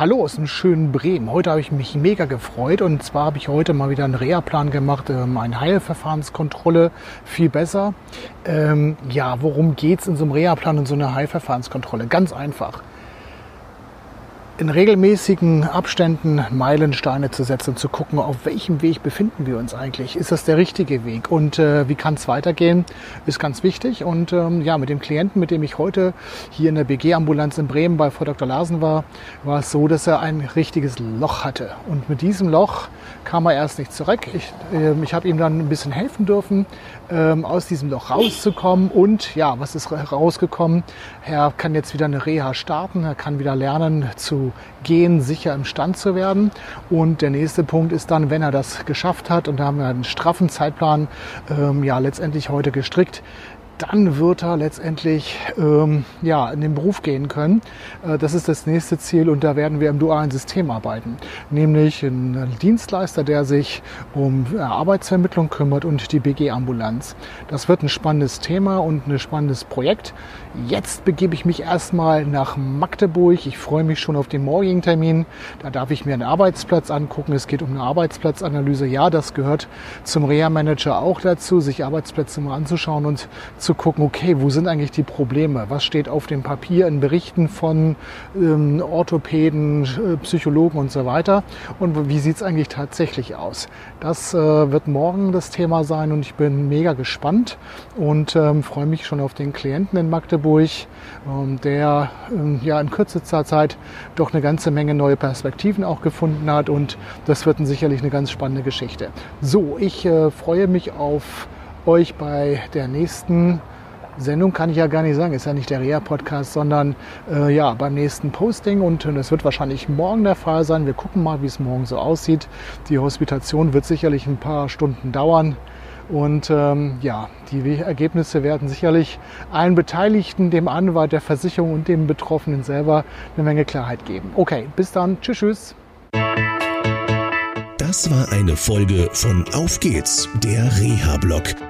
Hallo aus dem schönen Bremen. Heute habe ich mich mega gefreut und zwar habe ich heute mal wieder einen Reha-Plan gemacht, ähm, eine Heilverfahrenskontrolle, viel besser. Ähm, ja, worum geht es in so einem Reha-Plan und so einer Heilverfahrenskontrolle? Ganz einfach in regelmäßigen Abständen Meilensteine zu setzen und zu gucken, auf welchem Weg befinden wir uns eigentlich. Ist das der richtige Weg? Und äh, wie kann es weitergehen? Ist ganz wichtig. Und ähm, ja, mit dem Klienten, mit dem ich heute hier in der BG-Ambulanz in Bremen bei Frau Dr. Larsen war, war es so, dass er ein richtiges Loch hatte. Und mit diesem Loch kam er erst nicht zurück. Ich, äh, ich habe ihm dann ein bisschen helfen dürfen, ähm, aus diesem Loch rauszukommen. Und ja, was ist rausgekommen? Er kann jetzt wieder eine Reha starten. Er kann wieder lernen zu gehen, sicher im Stand zu werden. Und der nächste Punkt ist dann, wenn er das geschafft hat, und da haben wir einen straffen Zeitplan ähm, ja letztendlich heute gestrickt, dann wird er letztendlich ähm, ja, in den Beruf gehen können. Äh, das ist das nächste Ziel und da werden wir im dualen System arbeiten. Nämlich ein Dienstleister, der sich um äh, Arbeitsvermittlung kümmert und die BG-Ambulanz. Das wird ein spannendes Thema und ein spannendes Projekt. Jetzt begebe ich mich erstmal nach Magdeburg. Ich freue mich schon auf den morgigen Termin. Da darf ich mir einen Arbeitsplatz angucken. Es geht um eine Arbeitsplatzanalyse. Ja, das gehört zum Reha-Manager auch dazu, sich Arbeitsplätze mal anzuschauen und zu zu gucken, okay, wo sind eigentlich die Probleme? Was steht auf dem Papier in Berichten von ähm, Orthopäden, äh, Psychologen und so weiter? Und wie sieht es eigentlich tatsächlich aus? Das äh, wird morgen das Thema sein und ich bin mega gespannt und ähm, freue mich schon auf den Klienten in Magdeburg, ähm, der ähm, ja in kürzester Zeit doch eine ganze Menge neue Perspektiven auch gefunden hat und das wird sicherlich eine ganz spannende Geschichte. So, ich äh, freue mich auf euch bei der nächsten Sendung kann ich ja gar nicht sagen, ist ja nicht der Reha-Podcast, sondern äh, ja, beim nächsten Posting und es wird wahrscheinlich morgen der Fall sein. Wir gucken mal, wie es morgen so aussieht. Die Hospitation wird sicherlich ein paar Stunden dauern. Und ähm, ja, die Ergebnisse werden sicherlich allen Beteiligten, dem Anwalt, der Versicherung und dem Betroffenen selber eine Menge Klarheit geben. Okay, bis dann. Tschüss, tschüss. Das war eine Folge von Auf geht's, der Reha-Blog